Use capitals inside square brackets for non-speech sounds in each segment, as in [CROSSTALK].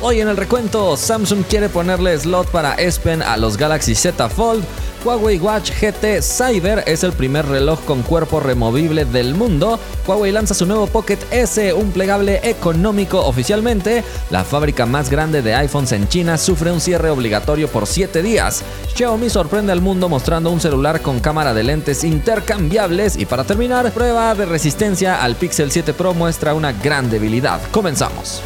Hoy en el recuento, Samsung quiere ponerle slot para S a los Galaxy Z Fold. Huawei Watch GT Cyber es el primer reloj con cuerpo removible del mundo. Huawei lanza su nuevo Pocket S, un plegable económico oficialmente. La fábrica más grande de iPhones en China sufre un cierre obligatorio por 7 días. Xiaomi sorprende al mundo mostrando un celular con cámara de lentes intercambiables. Y para terminar, prueba de resistencia al Pixel 7 Pro muestra una gran debilidad. Comenzamos.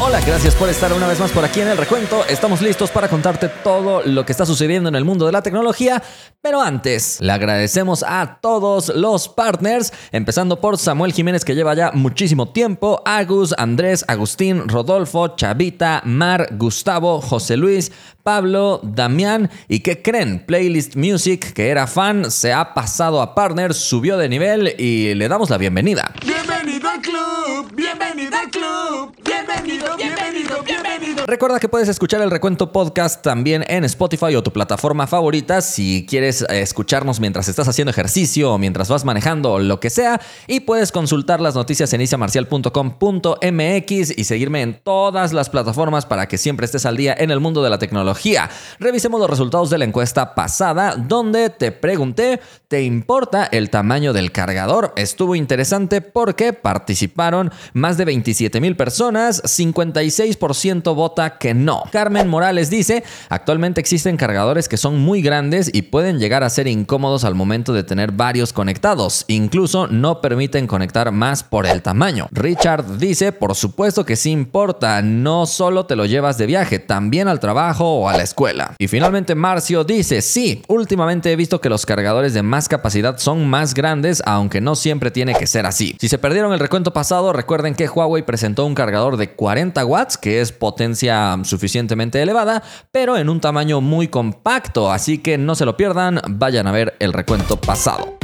Hola, gracias por estar una vez más por aquí en el recuento. Estamos listos para contarte todo lo que está sucediendo en el mundo de la tecnología, pero antes le agradecemos a todos los partners, empezando por Samuel Jiménez que lleva ya muchísimo tiempo, Agus, Andrés, Agustín, Rodolfo, Chavita, Mar, Gustavo, José Luis, Pablo, Damián y ¿qué creen? Playlist Music, que era fan, se ha pasado a partner, subió de nivel y le damos la bienvenida. Bienvenido al club, bienvenido al club, bienvenido, bienvenido, bienvenido. Recuerda que puedes escuchar el recuento podcast también en Spotify o tu plataforma favorita si quieres eh, escucharnos mientras estás haciendo ejercicio o mientras vas manejando o lo que sea. Y puedes consultar las noticias en isiamarcial.com.mx y seguirme en todas las plataformas para que siempre estés al día en el mundo de la tecnología. Revisemos los resultados de la encuesta pasada donde te pregunté, ¿te importa el tamaño del cargador? Estuvo interesante porque participaron más de 27 mil personas, 56% vota que no. Carmen Morales dice, actualmente existen cargadores que son muy grandes y pueden llegar a ser incómodos al momento de tener varios conectados, incluso no permiten conectar más por el tamaño. Richard dice, por supuesto que sí importa, no solo te lo llevas de viaje, también al trabajo o a la escuela. Y finalmente Marcio dice, sí, últimamente he visto que los cargadores de más capacidad son más grandes, aunque no siempre tiene que ser así. Si se perdieron el recuento pasado, recuerden que Huawei presentó un cargador de 40 watts, que es potencia suficientemente elevada, pero en un tamaño muy compacto, así que no se lo pierdan, vayan a ver el recuento pasado.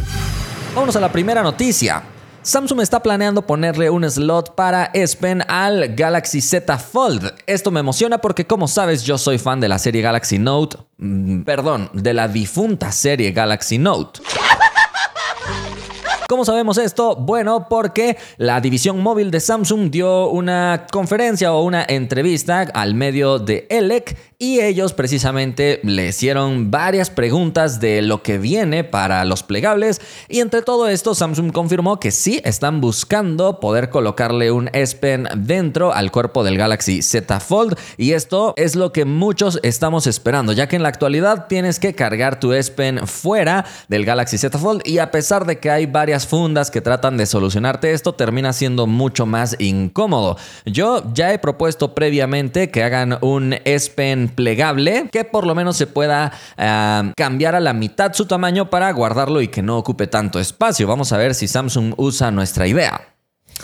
Vámonos a la primera noticia. Samsung está planeando ponerle un slot para S al Galaxy Z Fold. Esto me emociona porque como sabes yo soy fan de la serie Galaxy Note, mm, perdón, de la difunta serie Galaxy Note. ¿Cómo sabemos esto? Bueno, porque la división móvil de Samsung dio una conferencia o una entrevista al medio de ELEC y ellos precisamente le hicieron varias preguntas de lo que viene para los plegables. Y entre todo esto Samsung confirmó que sí están buscando poder colocarle un S Pen dentro al cuerpo del Galaxy Z Fold. Y esto es lo que muchos estamos esperando ya que en la actualidad tienes que cargar tu S Pen fuera del Galaxy Z Fold. Y a pesar de que hay varias fundas que tratan de solucionarte esto, termina siendo mucho más incómodo. Yo ya he propuesto previamente que hagan un S Pen plegable que por lo menos se pueda uh, cambiar a la mitad su tamaño para guardarlo y que no ocupe tanto espacio. Vamos a ver si Samsung usa nuestra idea.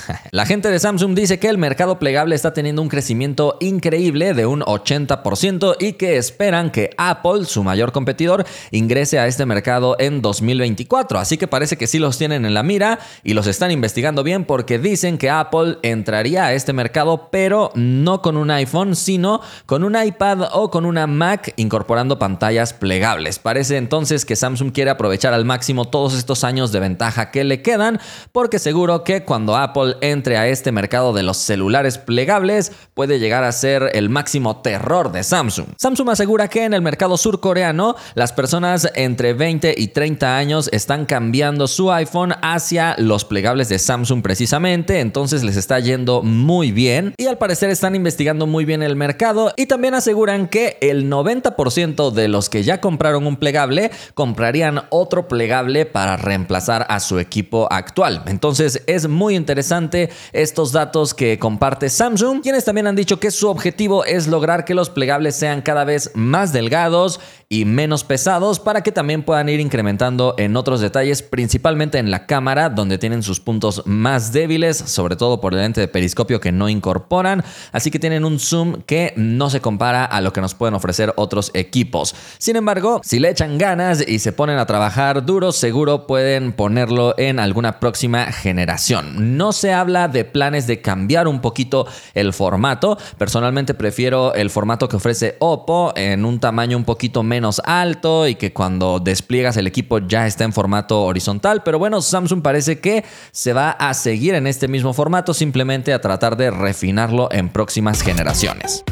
[LAUGHS] La gente de Samsung dice que el mercado plegable está teniendo un crecimiento increíble de un 80% y que esperan que Apple, su mayor competidor, ingrese a este mercado en 2024. Así que parece que sí los tienen en la mira y los están investigando bien porque dicen que Apple entraría a este mercado pero no con un iPhone, sino con un iPad o con una Mac incorporando pantallas plegables. Parece entonces que Samsung quiere aprovechar al máximo todos estos años de ventaja que le quedan porque seguro que cuando Apple entre a este mercado de los celulares plegables puede llegar a ser el máximo terror de Samsung. Samsung asegura que en el mercado surcoreano las personas entre 20 y 30 años están cambiando su iPhone hacia los plegables de Samsung precisamente, entonces les está yendo muy bien y al parecer están investigando muy bien el mercado y también aseguran que el 90% de los que ya compraron un plegable comprarían otro plegable para reemplazar a su equipo actual. Entonces es muy interesante estos datos que comparte Samsung, quienes también han dicho que su objetivo es lograr que los plegables sean cada vez más delgados y menos pesados para que también puedan ir incrementando en otros detalles, principalmente en la cámara, donde tienen sus puntos más débiles, sobre todo por el lente de periscopio que no incorporan, así que tienen un zoom que no se compara a lo que nos pueden ofrecer otros equipos. Sin embargo, si le echan ganas y se ponen a trabajar duro, seguro pueden ponerlo en alguna próxima generación. No se habla de planes de cambiar un poquito el formato. Personalmente prefiero el formato que ofrece Oppo en un tamaño un poquito menos alto y que cuando despliegas el equipo ya está en formato horizontal. Pero bueno, Samsung parece que se va a seguir en este mismo formato, simplemente a tratar de refinarlo en próximas generaciones.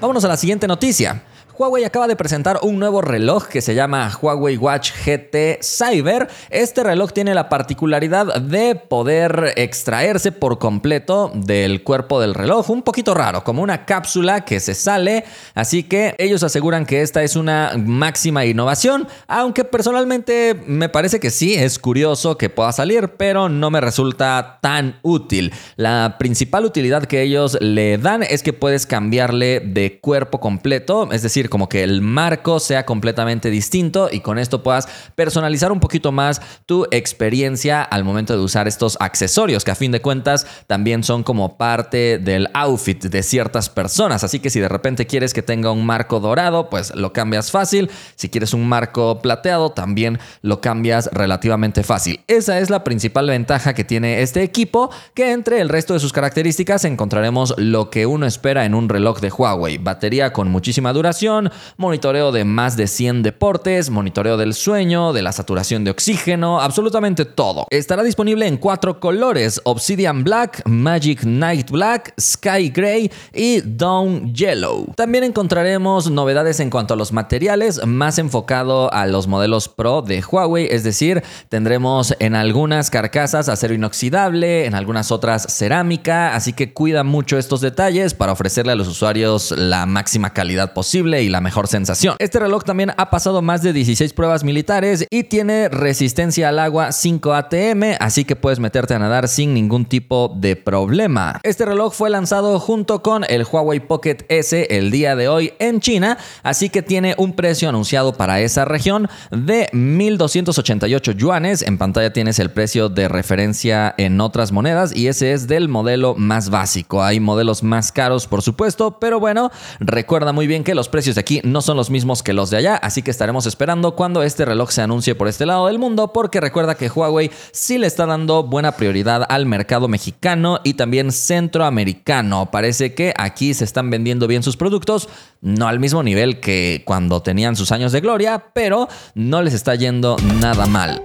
Vámonos a la siguiente noticia. Huawei acaba de presentar un nuevo reloj que se llama Huawei Watch GT Cyber. Este reloj tiene la particularidad de poder extraerse por completo del cuerpo del reloj, un poquito raro, como una cápsula que se sale, así que ellos aseguran que esta es una máxima innovación, aunque personalmente me parece que sí, es curioso que pueda salir, pero no me resulta tan útil. La principal utilidad que ellos le dan es que puedes cambiarle de cuerpo completo, es decir, como que el marco sea completamente distinto y con esto puedas personalizar un poquito más tu experiencia al momento de usar estos accesorios, que a fin de cuentas también son como parte del outfit de ciertas personas. Así que si de repente quieres que tenga un marco dorado, pues lo cambias fácil. Si quieres un marco plateado, también lo cambias relativamente fácil. Esa es la principal ventaja que tiene este equipo, que entre el resto de sus características encontraremos lo que uno espera en un reloj de Huawei. Batería con muchísima duración monitoreo de más de 100 deportes, monitoreo del sueño, de la saturación de oxígeno, absolutamente todo. Estará disponible en cuatro colores: Obsidian Black, Magic Night Black, Sky Gray y Dawn Yellow. También encontraremos novedades en cuanto a los materiales, más enfocado a los modelos Pro de Huawei, es decir, tendremos en algunas carcasas acero inoxidable, en algunas otras cerámica, así que cuida mucho estos detalles para ofrecerle a los usuarios la máxima calidad posible la mejor sensación. Este reloj también ha pasado más de 16 pruebas militares y tiene resistencia al agua 5 ATM, así que puedes meterte a nadar sin ningún tipo de problema. Este reloj fue lanzado junto con el Huawei Pocket S el día de hoy en China, así que tiene un precio anunciado para esa región de 1288 yuanes. En pantalla tienes el precio de referencia en otras monedas y ese es del modelo más básico. Hay modelos más caros, por supuesto, pero bueno, recuerda muy bien que los precios de aquí no son los mismos que los de allá, así que estaremos esperando cuando este reloj se anuncie por este lado del mundo, porque recuerda que Huawei sí le está dando buena prioridad al mercado mexicano y también centroamericano. Parece que aquí se están vendiendo bien sus productos, no al mismo nivel que cuando tenían sus años de gloria, pero no les está yendo nada mal.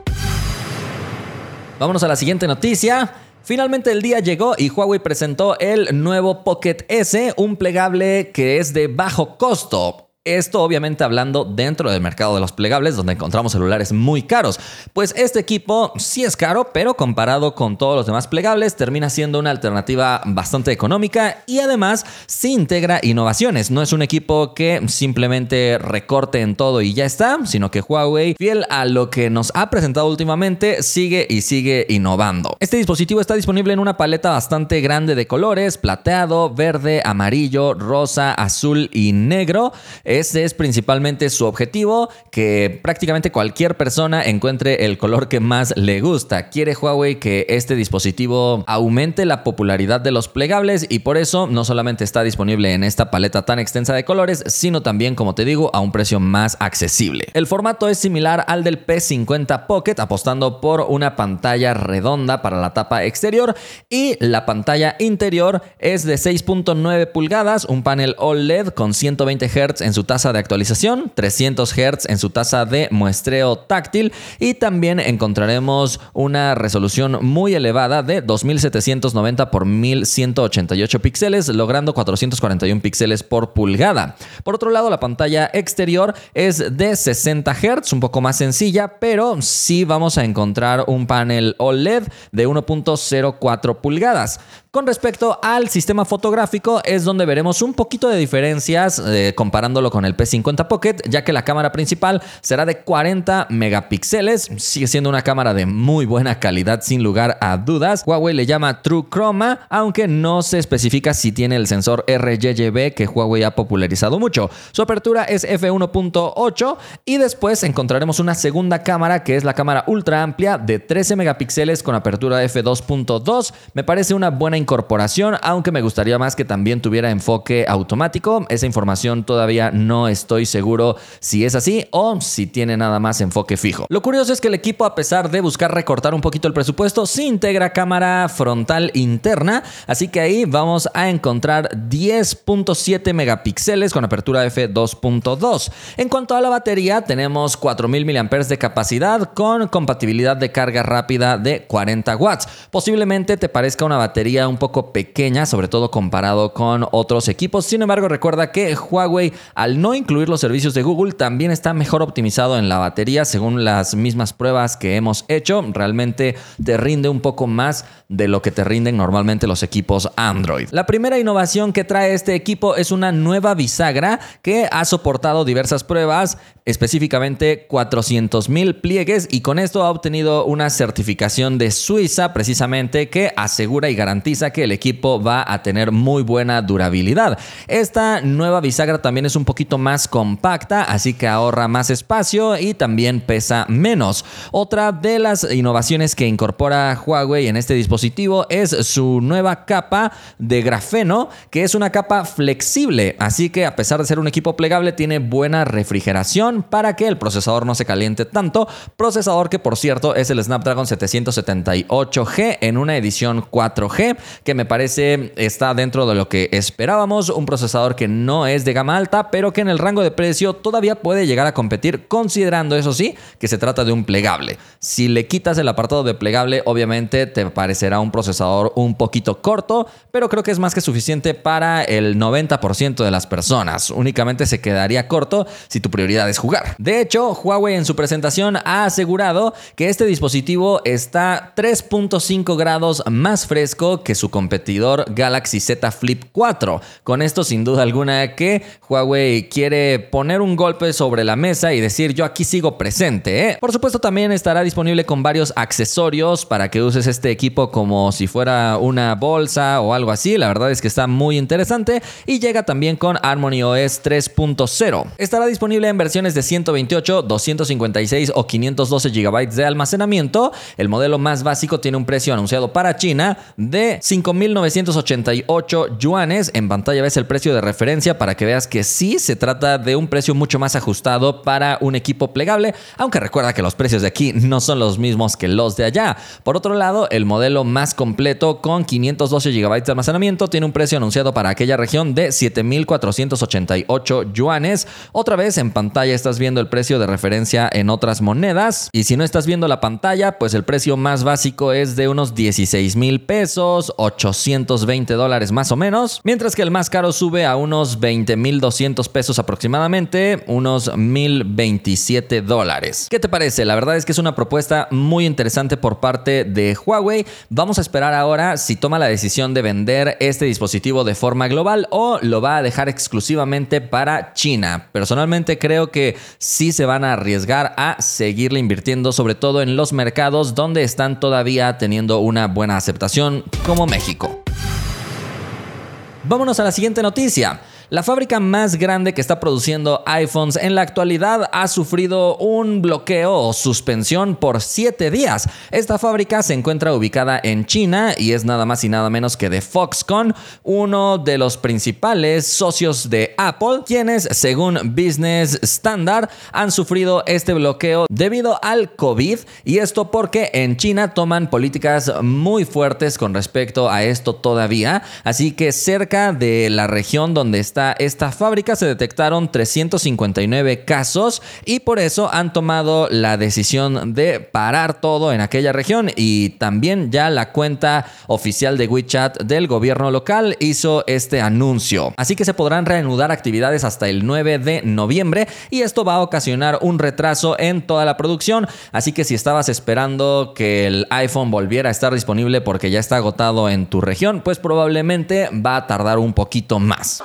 Vámonos a la siguiente noticia. Finalmente el día llegó y Huawei presentó el nuevo Pocket S, un plegable que es de bajo costo. Esto obviamente hablando dentro del mercado de los plegables, donde encontramos celulares muy caros. Pues este equipo sí es caro, pero comparado con todos los demás plegables, termina siendo una alternativa bastante económica y además sí integra innovaciones. No es un equipo que simplemente recorte en todo y ya está, sino que Huawei, fiel a lo que nos ha presentado últimamente, sigue y sigue innovando. Este dispositivo está disponible en una paleta bastante grande de colores, plateado, verde, amarillo, rosa, azul y negro. Ese es principalmente su objetivo, que prácticamente cualquier persona encuentre el color que más le gusta. Quiere Huawei que este dispositivo aumente la popularidad de los plegables y por eso no solamente está disponible en esta paleta tan extensa de colores, sino también, como te digo, a un precio más accesible. El formato es similar al del P50 Pocket, apostando por una pantalla redonda para la tapa exterior y la pantalla interior es de 6.9 pulgadas, un panel OLED con 120 Hz en su tasa de actualización, 300 Hz en su tasa de muestreo táctil y también encontraremos una resolución muy elevada de 2790 por 1188 píxeles, logrando 441 píxeles por pulgada. Por otro lado, la pantalla exterior es de 60 Hz, un poco más sencilla, pero sí vamos a encontrar un panel OLED de 1.04 pulgadas. Con respecto al sistema fotográfico, es donde veremos un poquito de diferencias eh, comparándolo con el P50 Pocket, ya que la cámara principal será de 40 megapíxeles. Sigue siendo una cámara de muy buena calidad, sin lugar a dudas. Huawei le llama True Chroma, aunque no se especifica si tiene el sensor RGB que Huawei ha popularizado mucho. Su apertura es f1.8 y después encontraremos una segunda cámara que es la cámara ultra amplia de 13 megapíxeles con apertura f2.2. Me parece una buena incorporación, aunque me gustaría más que también tuviera enfoque automático. Esa información todavía no estoy seguro si es así o si tiene nada más enfoque fijo. Lo curioso es que el equipo, a pesar de buscar recortar un poquito el presupuesto, sí integra cámara frontal interna, así que ahí vamos a encontrar 10.7 megapíxeles con apertura f2.2. En cuanto a la batería, tenemos 4000 mAh de capacidad con compatibilidad de carga rápida de 40 watts. Posiblemente te parezca una batería un poco pequeña, sobre todo comparado con otros equipos. Sin embargo, recuerda que Huawei, al no incluir los servicios de Google, también está mejor optimizado en la batería según las mismas pruebas que hemos hecho. Realmente te rinde un poco más de lo que te rinden normalmente los equipos Android. La primera innovación que trae este equipo es una nueva bisagra que ha soportado diversas pruebas, específicamente 400.000 pliegues y con esto ha obtenido una certificación de Suiza precisamente que asegura y que el equipo va a tener muy buena durabilidad. Esta nueva bisagra también es un poquito más compacta, así que ahorra más espacio y también pesa menos. Otra de las innovaciones que incorpora Huawei en este dispositivo es su nueva capa de grafeno, que es una capa flexible, así que a pesar de ser un equipo plegable tiene buena refrigeración para que el procesador no se caliente tanto, procesador que por cierto es el Snapdragon 778G en una edición 4G, que me parece está dentro de lo que esperábamos, un procesador que no es de gama alta, pero que en el rango de precio todavía puede llegar a competir, considerando eso sí, que se trata de un plegable. Si le quitas el apartado de plegable, obviamente te parecerá un procesador un poquito corto, pero creo que es más que suficiente para el 90% de las personas. Únicamente se quedaría corto si tu prioridad es jugar. De hecho, Huawei en su presentación ha asegurado que este dispositivo está 3.5 grados más fresco que su competidor Galaxy Z Flip 4. Con esto sin duda alguna que Huawei quiere poner un golpe sobre la mesa y decir yo aquí sigo presente. ¿eh? Por supuesto también estará disponible con varios accesorios para que uses este equipo como si fuera una bolsa o algo así. La verdad es que está muy interesante y llega también con Harmony OS 3.0. Estará disponible en versiones de 128, 256 o 512 GB de almacenamiento. El modelo más básico tiene un precio anunciado para China de 5.988 yuanes. En pantalla ves el precio de referencia para que veas que sí se trata de un precio mucho más ajustado para un equipo plegable, aunque recuerda que los precios de aquí no son los mismos que los de allá. Por otro lado, el modelo más completo con 512 GB de almacenamiento tiene un precio anunciado para aquella región de 7.488 yuanes. Otra vez en pantalla estás viendo el precio de referencia en otras monedas. Y si no estás viendo la pantalla, pues el precio más básico es de unos 16 mil pesos, 820 dólares más o menos. Mientras que el más caro sube a unos 20 mil 200 pesos aproximadamente, unos 1027 dólares. ¿Qué te parece? La verdad es que es una propuesta muy interesante por parte de Huawei. Vamos a esperar ahora si toma la decisión de vender este dispositivo de forma global o lo va a dejar exclusivamente para China. Personalmente creo que sí se van a arriesgar a seguirle invirtiendo, sobre todo en los mercados donde están todavía teniendo una buena aceptación, México. Vámonos a la siguiente noticia. La fábrica más grande que está produciendo iPhones en la actualidad ha sufrido un bloqueo o suspensión por 7 días. Esta fábrica se encuentra ubicada en China y es nada más y nada menos que de Foxconn, uno de los principales socios de Apple, quienes según Business Standard han sufrido este bloqueo debido al COVID y esto porque en China toman políticas muy fuertes con respecto a esto todavía, así que cerca de la región donde está esta fábrica se detectaron 359 casos y por eso han tomado la decisión de parar todo en aquella región y también ya la cuenta oficial de WeChat del gobierno local hizo este anuncio. Así que se podrán reanudar actividades hasta el 9 de noviembre y esto va a ocasionar un retraso en toda la producción. Así que si estabas esperando que el iPhone volviera a estar disponible porque ya está agotado en tu región, pues probablemente va a tardar un poquito más.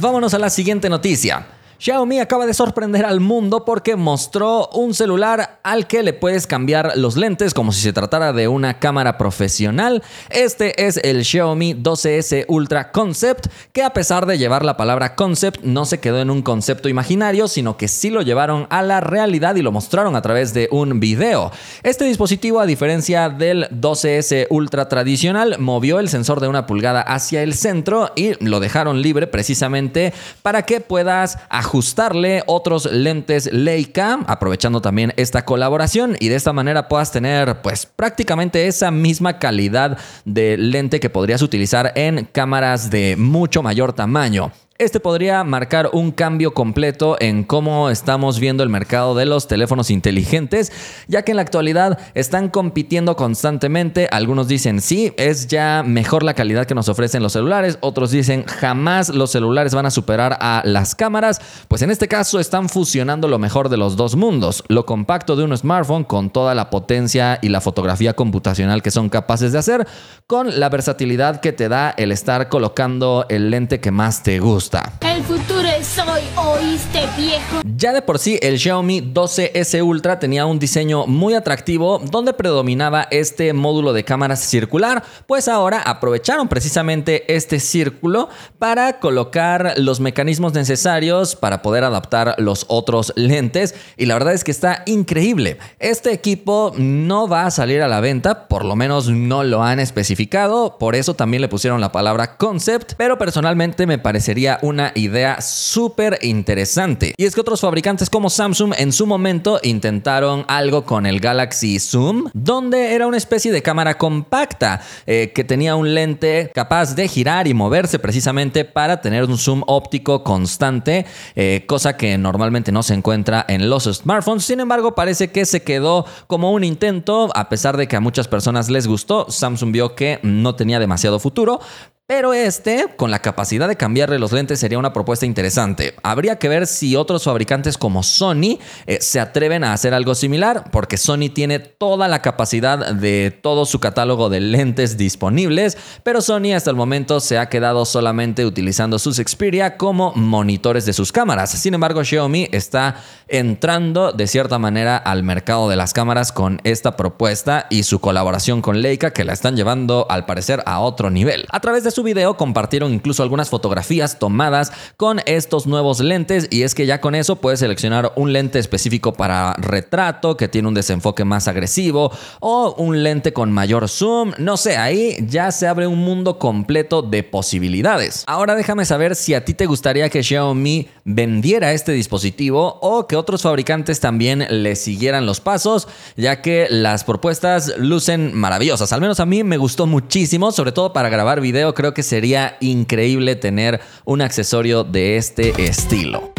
Vámonos a la siguiente noticia. Xiaomi acaba de sorprender al mundo porque mostró un celular al que le puedes cambiar los lentes como si se tratara de una cámara profesional. Este es el Xiaomi 12S Ultra Concept, que a pesar de llevar la palabra concept no se quedó en un concepto imaginario, sino que sí lo llevaron a la realidad y lo mostraron a través de un video. Este dispositivo, a diferencia del 12S Ultra tradicional, movió el sensor de una pulgada hacia el centro y lo dejaron libre precisamente para que puedas ajustarle otros lentes Leica, aprovechando también esta colaboración y de esta manera puedas tener pues prácticamente esa misma calidad de lente que podrías utilizar en cámaras de mucho mayor tamaño. Este podría marcar un cambio completo en cómo estamos viendo el mercado de los teléfonos inteligentes, ya que en la actualidad están compitiendo constantemente. Algunos dicen sí, es ya mejor la calidad que nos ofrecen los celulares, otros dicen jamás los celulares van a superar a las cámaras, pues en este caso están fusionando lo mejor de los dos mundos, lo compacto de un smartphone con toda la potencia y la fotografía computacional que son capaces de hacer, con la versatilidad que te da el estar colocando el lente que más te gusta. gostar. El futuro es hoy, oíste viejo. Ya de por sí, el Xiaomi 12S Ultra tenía un diseño muy atractivo donde predominaba este módulo de cámaras circular, pues ahora aprovecharon precisamente este círculo para colocar los mecanismos necesarios para poder adaptar los otros lentes y la verdad es que está increíble. Este equipo no va a salir a la venta, por lo menos no lo han especificado, por eso también le pusieron la palabra concept, pero personalmente me parecería una idea súper interesante. Y es que otros fabricantes como Samsung en su momento intentaron algo con el Galaxy Zoom, donde era una especie de cámara compacta eh, que tenía un lente capaz de girar y moverse precisamente para tener un zoom óptico constante, eh, cosa que normalmente no se encuentra en los smartphones. Sin embargo, parece que se quedó como un intento, a pesar de que a muchas personas les gustó. Samsung vio que no tenía demasiado futuro, pero este, con la capacidad de cambiarle los lentes, sería una propuesta interesante. Habría que ver si otros fabricantes como Sony eh, se atreven a hacer algo similar, porque Sony tiene toda la capacidad de todo su catálogo de lentes disponibles, pero Sony hasta el momento se ha quedado solamente utilizando sus Xperia como monitores de sus cámaras. Sin embargo, Xiaomi está entrando de cierta manera al mercado de las cámaras con esta propuesta y su colaboración con Leica que la están llevando al parecer a otro nivel. A través de su video compartieron incluso algunas fotografías tomadas con estos nuevos lentes y es que ya con eso puedes seleccionar un lente específico para retrato que tiene un desenfoque más agresivo o un lente con mayor zoom, no sé, ahí ya se abre un mundo completo de posibilidades. Ahora déjame saber si a ti te gustaría que Xiaomi vendiera este dispositivo o que otros fabricantes también le siguieran los pasos, ya que las propuestas lucen maravillosas. Al menos a mí me gustó muchísimo, sobre todo para grabar video, creo que sería increíble tener un accesorio de este estilo.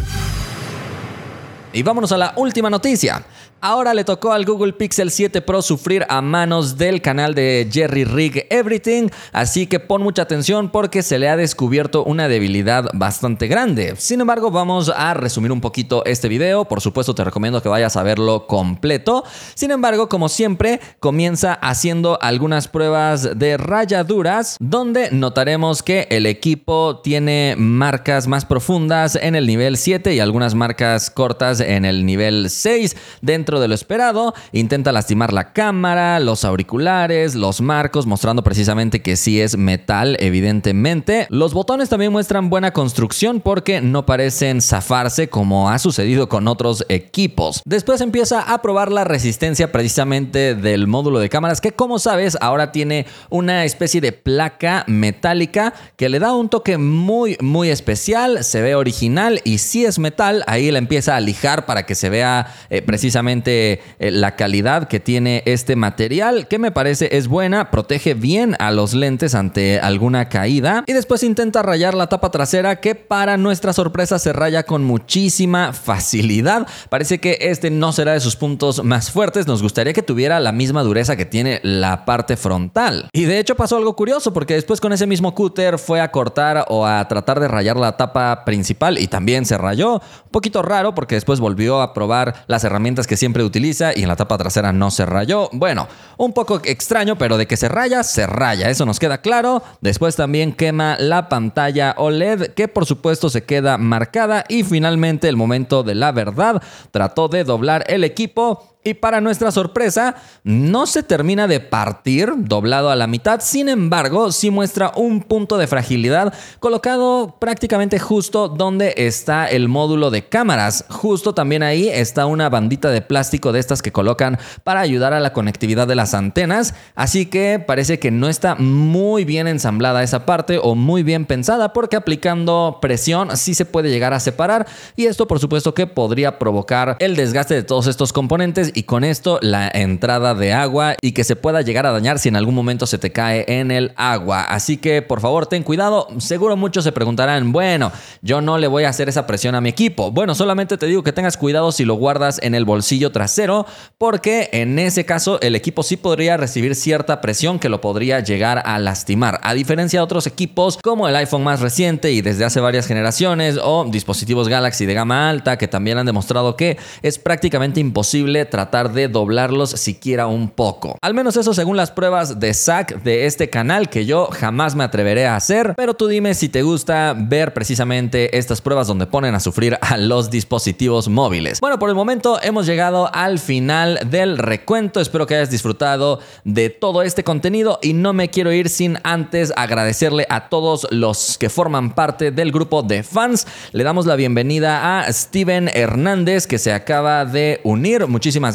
Y vámonos a la última noticia. Ahora le tocó al Google Pixel 7 Pro sufrir a manos del canal de Jerry Rig Everything, así que pon mucha atención porque se le ha descubierto una debilidad bastante grande. Sin embargo, vamos a resumir un poquito este video, por supuesto te recomiendo que vayas a verlo completo. Sin embargo, como siempre, comienza haciendo algunas pruebas de rayaduras, donde notaremos que el equipo tiene marcas más profundas en el nivel 7 y algunas marcas cortas en el nivel 6 dentro de lo esperado, intenta lastimar la cámara, los auriculares, los marcos, mostrando precisamente que sí es metal, evidentemente. Los botones también muestran buena construcción porque no parecen zafarse como ha sucedido con otros equipos. Después empieza a probar la resistencia precisamente del módulo de cámaras que como sabes ahora tiene una especie de placa metálica que le da un toque muy muy especial, se ve original y si es metal, ahí la empieza a lijar para que se vea eh, precisamente eh, la calidad que tiene este material, que me parece es buena, protege bien a los lentes ante alguna caída. Y después intenta rayar la tapa trasera, que para nuestra sorpresa se raya con muchísima facilidad. Parece que este no será de sus puntos más fuertes. Nos gustaría que tuviera la misma dureza que tiene la parte frontal. Y de hecho pasó algo curioso, porque después con ese mismo cúter fue a cortar o a tratar de rayar la tapa principal y también se rayó. Un poquito raro, porque después volvió a probar las herramientas que siempre utiliza y en la tapa trasera no se rayó. Bueno, un poco extraño, pero de que se raya, se raya. Eso nos queda claro. Después también quema la pantalla OLED, que por supuesto se queda marcada. Y finalmente, el momento de la verdad, trató de doblar el equipo y para nuestra sorpresa, no se termina de partir doblado a la mitad, sin embargo, sí muestra un punto de fragilidad colocado prácticamente justo donde está el módulo de cámaras. Justo también ahí está una bandita de plástico de estas que colocan para ayudar a la conectividad de las antenas, así que parece que no está muy bien ensamblada esa parte o muy bien pensada porque aplicando presión sí se puede llegar a separar. Y esto por supuesto que podría provocar el desgaste de todos estos componentes y con esto la entrada de agua y que se pueda llegar a dañar si en algún momento se te cae en el agua. Así que por favor ten cuidado. Seguro muchos se preguntarán, bueno, yo no le voy a hacer esa presión a mi equipo. Bueno, solamente te digo que tengas cuidado si lo guardas en el bolsillo trasero porque en ese caso el equipo sí podría recibir cierta presión que lo podría llegar a lastimar. A diferencia de otros equipos como el iPhone más reciente y desde hace varias generaciones o dispositivos Galaxy de gama alta que también han demostrado que es prácticamente imposible tratar de doblarlos siquiera un poco. Al menos eso según las pruebas de SAC de este canal que yo jamás me atreveré a hacer, pero tú dime si te gusta ver precisamente estas pruebas donde ponen a sufrir a los dispositivos móviles. Bueno, por el momento hemos llegado al final del recuento, espero que hayas disfrutado de todo este contenido y no me quiero ir sin antes agradecerle a todos los que forman parte del grupo de fans. Le damos la bienvenida a Steven Hernández que se acaba de unir.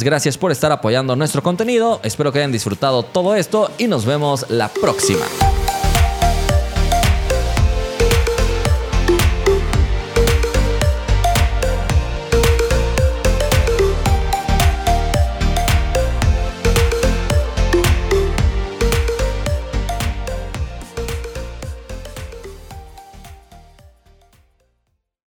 Gracias por estar apoyando nuestro contenido. Espero que hayan disfrutado todo esto y nos vemos la próxima.